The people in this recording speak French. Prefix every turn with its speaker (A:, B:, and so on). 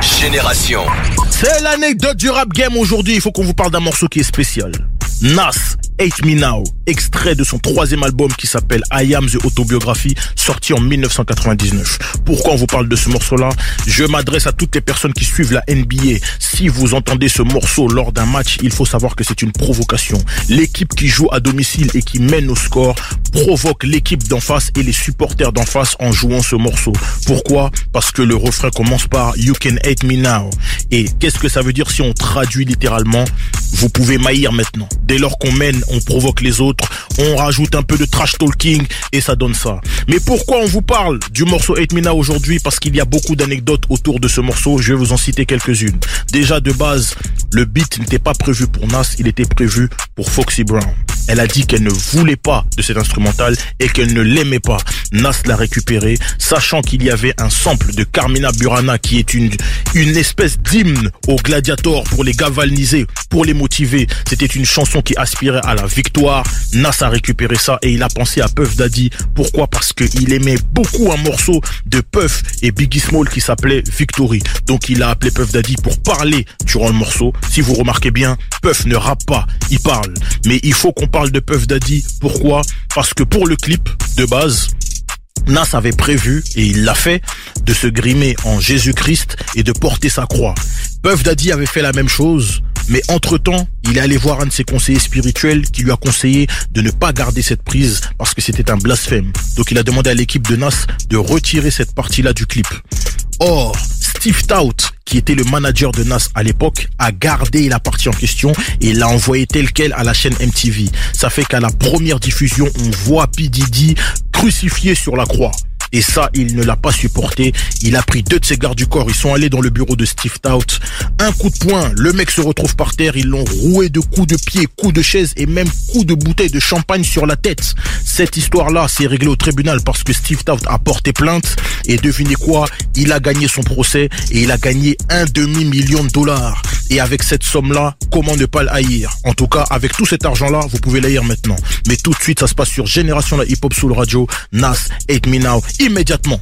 A: Génération.
B: C'est l'anecdote du rap game aujourd'hui. Il faut qu'on vous parle d'un morceau qui est spécial. Nas, Hate Me Now, extrait de son troisième album qui s'appelle I Am The Autobiography, sorti en 1999. Pourquoi on vous parle de ce morceau-là? Je m'adresse à toutes les personnes qui suivent la NBA. Si vous entendez ce morceau lors d'un match, il faut savoir que c'est une provocation. L'équipe qui joue à domicile et qui mène au score provoque l'équipe d'en face et les supporters d'en face en jouant ce morceau. Pourquoi? Parce que le refrain commence par You can hate me now. Et qu'est-ce que ça veut dire si on traduit littéralement? Vous pouvez maïr maintenant. Dès lors qu'on mène, on provoque les autres, on rajoute un peu de trash talking et ça donne ça. Mais pourquoi on vous parle du morceau Hate Me Now aujourd'hui? Parce qu'il y a beaucoup d'anecdotes autour de ce morceau, je vais vous en citer quelques-unes. Déjà de base, le beat n'était pas prévu pour Nas, il était prévu pour Foxy Brown. Elle a dit qu'elle ne voulait pas de cet instrumental et qu'elle ne l'aimait pas. Nas l'a récupéré, sachant qu'il y avait un sample de Carmina Burana qui est une, une espèce d'hymne aux gladiators pour les galvaniser, pour les motiver. C'était une chanson qui aspirait à la victoire. Nas a récupéré ça et il a pensé à Puff Daddy. Pourquoi? Parce qu'il aimait beaucoup un morceau de Puff et Biggie Small qui s'appelait Victory. Donc il a appelé Puff Daddy pour parler durant le morceau. Si vous remarquez bien, Puff ne rappe pas, il parle. Mais il faut qu'on parle de Puff Daddy. Pourquoi? Parce que pour le clip de base, Nas avait prévu, et il l'a fait, de se grimer en Jésus-Christ et de porter sa croix. Puff Daddy avait fait la même chose, mais entre-temps, il est allé voir un de ses conseillers spirituels qui lui a conseillé de ne pas garder cette prise parce que c'était un blasphème. Donc il a demandé à l'équipe de Nas de retirer cette partie-là du clip. Or, Steve Tout, qui était le manager de Nas à l'époque, a gardé la partie en question et l'a envoyé tel quel à la chaîne MTV. Ça fait qu'à la première diffusion, on voit P. Diddy crucifié sur la croix. Et ça, il ne l'a pas supporté. Il a pris deux de ses gardes du corps. Ils sont allés dans le bureau de Steve Tout. Un coup de poing. Le mec se retrouve par terre. Ils l'ont roué de coups de pied, coups de chaise et même coups de bouteille de champagne sur la tête. Cette histoire-là s'est réglée au tribunal parce que Steve Tout a porté plainte. Et devinez quoi? Il a gagné son procès et il a gagné un demi-million de dollars. Et avec cette somme-là, comment ne pas le haïr En tout cas, avec tout cet argent-là, vous pouvez l'haïr maintenant. Mais tout de suite, ça se passe sur Génération la Hip Hop Soul Radio. Nas, Hate Me Now, immédiatement.